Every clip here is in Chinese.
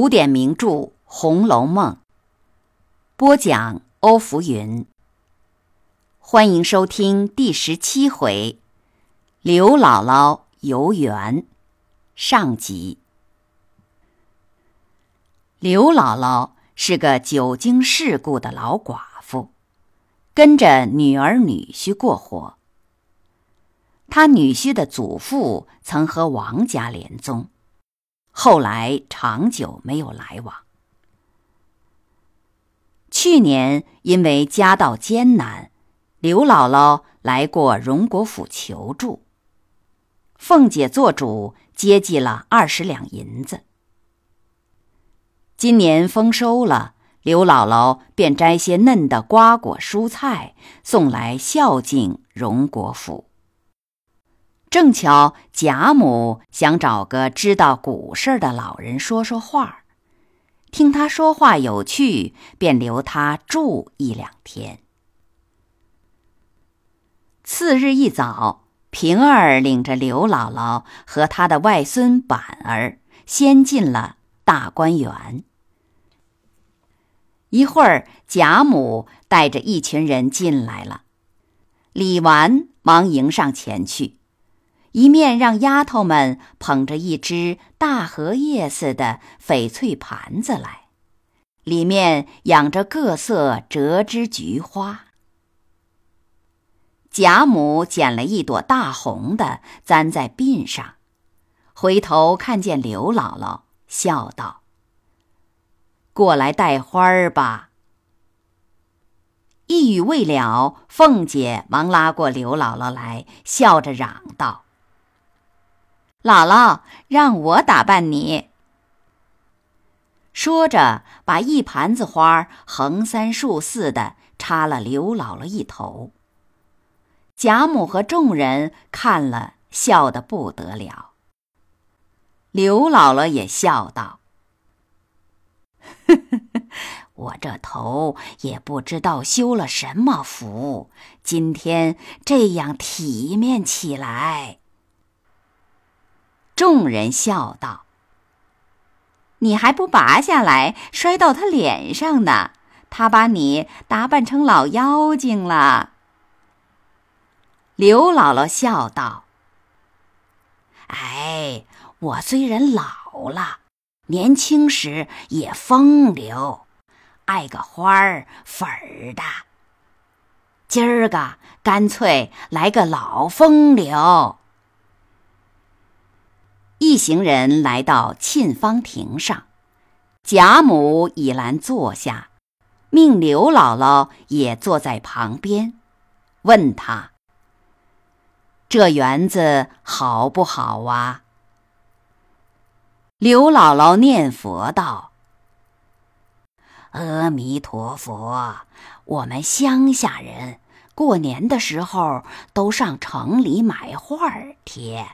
古典名著《红楼梦》播讲，欧福云。欢迎收听第十七回：刘姥姥游园上集。刘姥姥是个久经世故的老寡妇，跟着女儿女婿过活。她女婿的祖父曾和王家连宗。后来长久没有来往。去年因为家道艰难，刘姥姥来过荣国府求助。凤姐做主接济了二十两银子。今年丰收了，刘姥姥便摘些嫩的瓜果蔬菜送来孝敬荣国府。正巧贾母想找个知道古事的老人说说话，听他说话有趣，便留他住一两天。次日一早，平儿领着刘姥姥和她的外孙板儿先进了大观园。一会儿，贾母带着一群人进来了，李纨忙迎上前去。一面让丫头们捧着一只大荷叶似的翡翠盘子来，里面养着各色折枝菊花。贾母捡了一朵大红的，簪在鬓上，回头看见刘姥姥，笑道：“过来带花儿吧。”一语未了，凤姐忙拉过刘姥姥来，笑着嚷道。姥姥，让我打扮你。说着，把一盘子花横三竖四的插了刘姥姥一头。贾母和众人看了，笑得不得了。刘姥姥也笑道：“ 我这头也不知道修了什么福，今天这样体面起来。”众人笑道：“你还不拔下来摔到他脸上呢？他把你打扮成老妖精了。”刘姥姥笑道：“哎，我虽然老了，年轻时也风流，爱个花儿粉儿的。今儿个干脆来个老风流。”一行人来到沁芳亭上，贾母已然坐下，命刘姥姥也坐在旁边，问他：“这园子好不好啊？”刘姥姥念佛道：“阿弥陀佛，我们乡下人过年的时候都上城里买画儿贴。”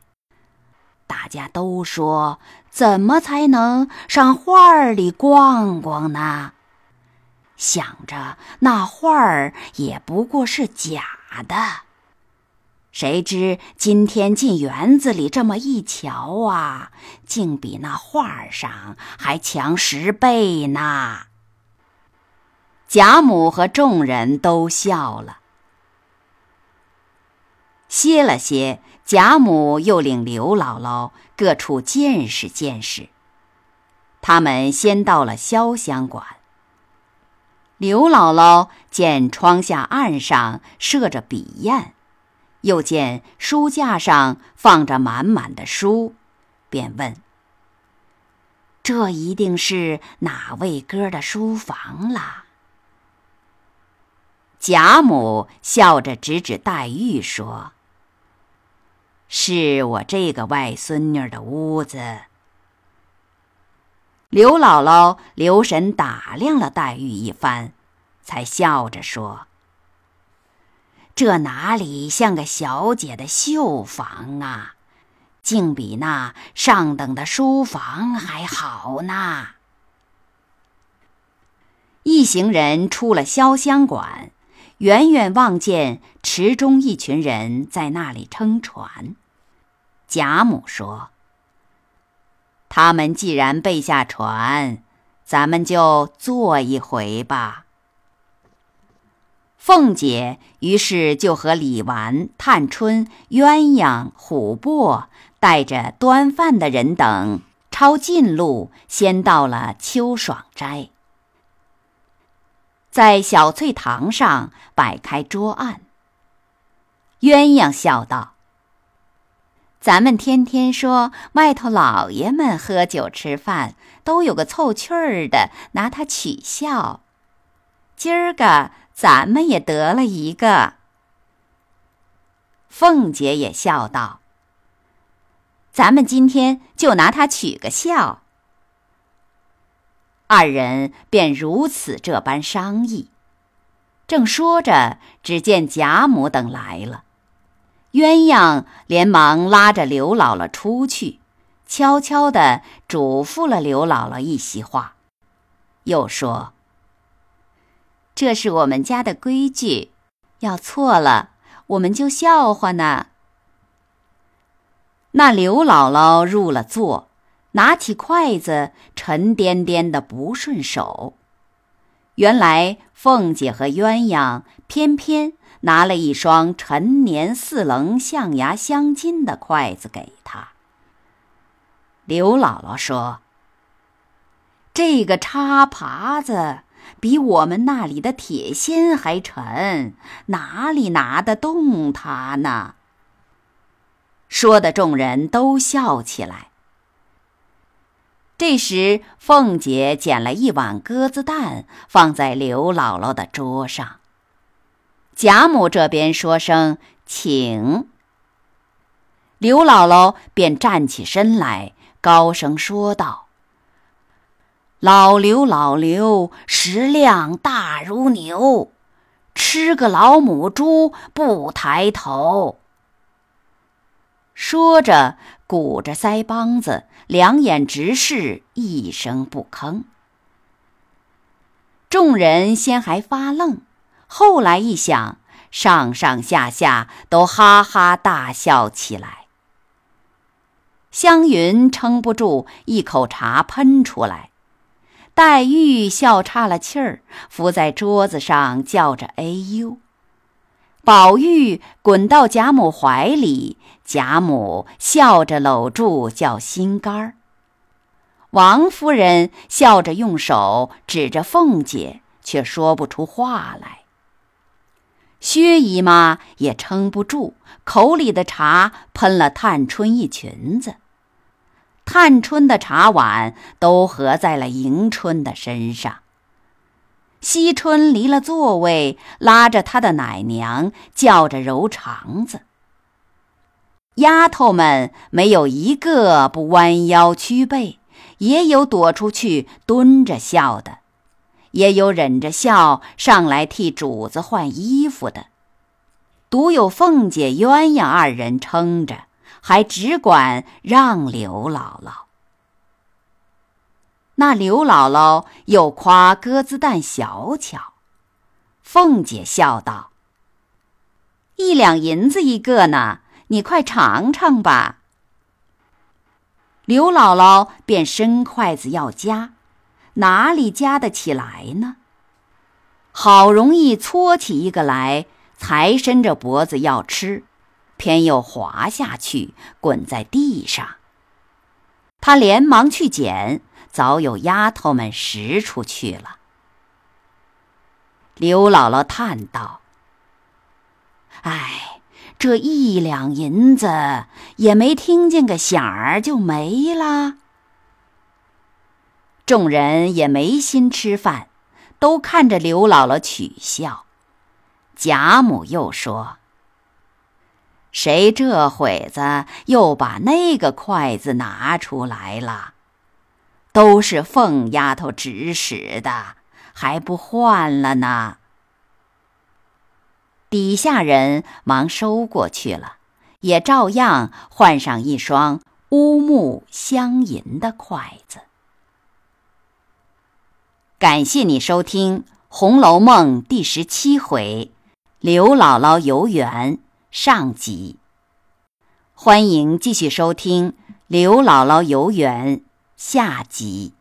大家都说：“怎么才能上画儿里逛逛呢？”想着那画儿也不过是假的，谁知今天进园子里这么一瞧啊，竟比那画儿上还强十倍呢。贾母和众人都笑了，歇了歇。贾母又领刘姥姥各处见识见识。他们先到了潇湘馆。刘姥姥见窗下案上设着笔砚，又见书架上放着满满的书，便问：“这一定是哪位哥的书房啦？”贾母笑着指指黛玉说。是我这个外孙女的屋子。刘姥姥留神打量了黛玉一番，才笑着说：“这哪里像个小姐的绣房啊，竟比那上等的书房还好呢。”一行人出了潇湘馆，远远望见池中一群人在那里撑船。贾母说：“他们既然备下船，咱们就坐一回吧。凤姐于是就和李纨、探春、鸳鸯、琥珀带着端饭的人等，抄近路，先到了秋爽斋，在小翠堂上摆开桌案。鸳鸯笑道。咱们天天说外头老爷们喝酒吃饭都有个凑趣儿的，拿他取笑。今儿个咱们也得了一个。凤姐也笑道：“咱们今天就拿他取个笑。”二人便如此这般商议。正说着，只见贾母等来了。鸳鸯连忙拉着刘姥姥出去，悄悄地嘱咐了刘姥姥一席话，又说：“这是我们家的规矩，要错了，我们就笑话呢。”那刘姥姥入了座，拿起筷子，沉甸甸的不顺手。原来凤姐和鸳鸯偏偏。拿了一双陈年四棱象牙镶金的筷子给他。刘姥姥说：“这个叉耙子比我们那里的铁锨还沉，哪里拿得动它呢？”说的众人都笑起来。这时，凤姐捡了一碗鸽子蛋，放在刘姥姥的桌上。贾母这边说声“请”，刘姥姥便站起身来，高声说道：“老刘，老刘，食量大如牛，吃个老母猪不抬头。”说着，鼓着腮帮子，两眼直视，一声不吭。众人先还发愣。后来一想，上上下下都哈哈大笑起来。湘云撑不住，一口茶喷出来；黛玉笑岔了气儿，伏在桌子上叫着“哎呦”；宝玉滚到贾母怀里，贾母笑着搂住叫“心肝儿”；王夫人笑着用手指着凤姐，却说不出话来。薛姨妈也撑不住，口里的茶喷了探春一裙子。探春的茶碗都合在了迎春的身上。惜春离了座位，拉着她的奶娘叫着揉肠子。丫头们没有一个不弯腰屈背，也有躲出去蹲着笑的。也有忍着笑上来替主子换衣服的，独有凤姐、鸳鸯二人撑着，还只管让刘姥姥。那刘姥姥又夸鸽子蛋小巧，凤姐笑道：“一两银子一个呢，你快尝尝吧。”刘姥姥便伸筷子要夹。哪里夹得起来呢？好容易搓起一个来，才伸着脖子要吃，偏又滑下去，滚在地上。他连忙去捡，早有丫头们拾出去了。刘姥姥叹道：“哎，这一两银子也没听见个响儿就没了。”众人也没心吃饭，都看着刘姥姥取笑。贾母又说：“谁这会子又把那个筷子拿出来了？都是凤丫头指使的，还不换了呢？”底下人忙收过去了，也照样换上一双乌木镶银的筷子。感谢你收听《红楼梦》第十七回“刘姥姥游园”上集。欢迎继续收听“刘姥姥游园”下集。